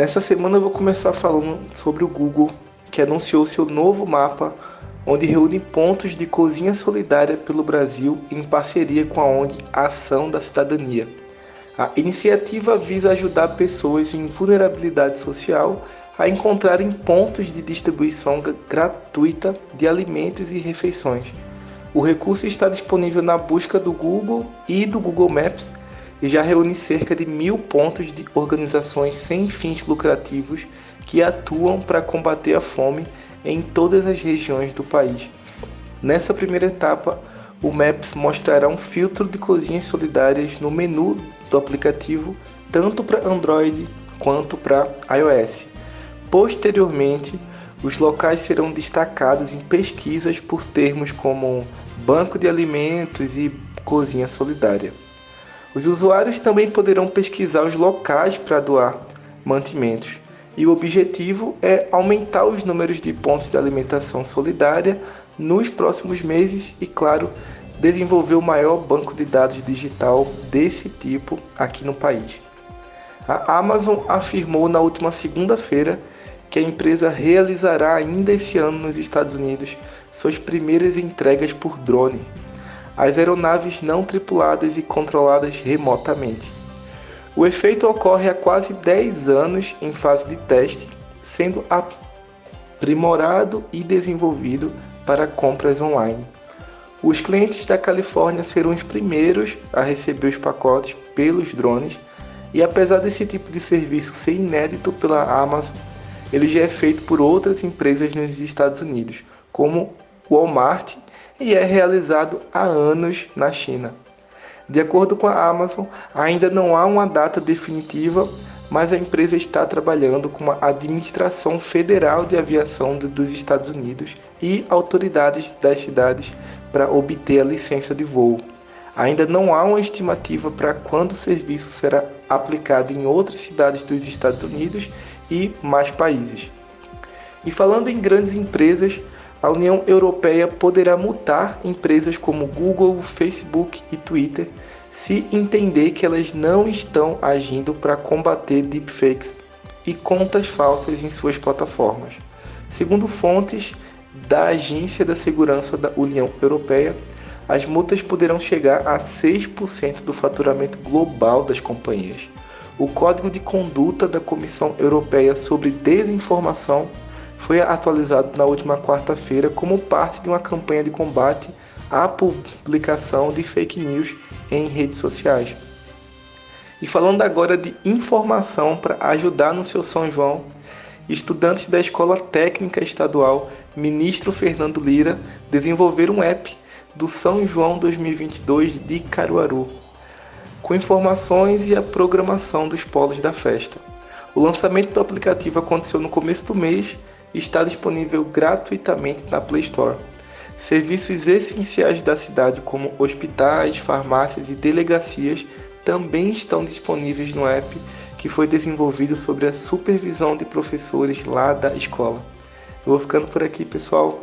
Nessa semana eu vou começar falando sobre o Google, que anunciou seu novo mapa, onde reúne pontos de cozinha solidária pelo Brasil em parceria com a ONG Ação da Cidadania. A iniciativa visa ajudar pessoas em vulnerabilidade social a encontrarem pontos de distribuição gratuita de alimentos e refeições. O recurso está disponível na busca do Google e do Google Maps e já reúne cerca de mil pontos de organizações sem fins lucrativos que atuam para combater a fome em todas as regiões do país. Nessa primeira etapa, o Maps mostrará um filtro de cozinhas solidárias no menu do aplicativo, tanto para Android quanto para iOS. Posteriormente, os locais serão destacados em pesquisas por termos como banco de alimentos e cozinha solidária. Os usuários também poderão pesquisar os locais para doar mantimentos, e o objetivo é aumentar os números de pontos de alimentação solidária nos próximos meses e, claro, desenvolver o maior banco de dados digital desse tipo aqui no país. A Amazon afirmou na última segunda-feira que a empresa realizará ainda esse ano nos Estados Unidos suas primeiras entregas por drone, as aeronaves não tripuladas e controladas remotamente. O efeito ocorre há quase 10 anos em fase de teste, sendo aprimorado e desenvolvido para compras online. Os clientes da Califórnia serão os primeiros a receber os pacotes pelos drones, e apesar desse tipo de serviço ser inédito pela Amazon, ele já é feito por outras empresas nos Estados Unidos, como Walmart, e é realizado há anos na China. De acordo com a Amazon, ainda não há uma data definitiva, mas a empresa está trabalhando com a Administração Federal de Aviação dos Estados Unidos e autoridades das cidades para obter a licença de voo. Ainda não há uma estimativa para quando o serviço será aplicado em outras cidades dos Estados Unidos e mais países. E falando em grandes empresas, a União Europeia poderá multar empresas como Google, Facebook e Twitter se entender que elas não estão agindo para combater deepfakes e contas falsas em suas plataformas. Segundo fontes da Agência da Segurança da União Europeia, as multas poderão chegar a 6% do faturamento global das companhias. O Código de Conduta da Comissão Europeia sobre Desinformação foi atualizado na última quarta-feira como parte de uma campanha de combate à publicação de fake news em redes sociais. E falando agora de informação para ajudar no seu São João, estudantes da Escola Técnica Estadual Ministro Fernando Lira desenvolveram um app do São João 2022 de Caruaru, com informações e a programação dos polos da festa. O lançamento do aplicativo aconteceu no começo do mês está disponível gratuitamente na Play Store. Serviços essenciais da cidade, como hospitais, farmácias e delegacias, também estão disponíveis no app que foi desenvolvido sob a supervisão de professores lá da escola. Eu vou ficando por aqui, pessoal.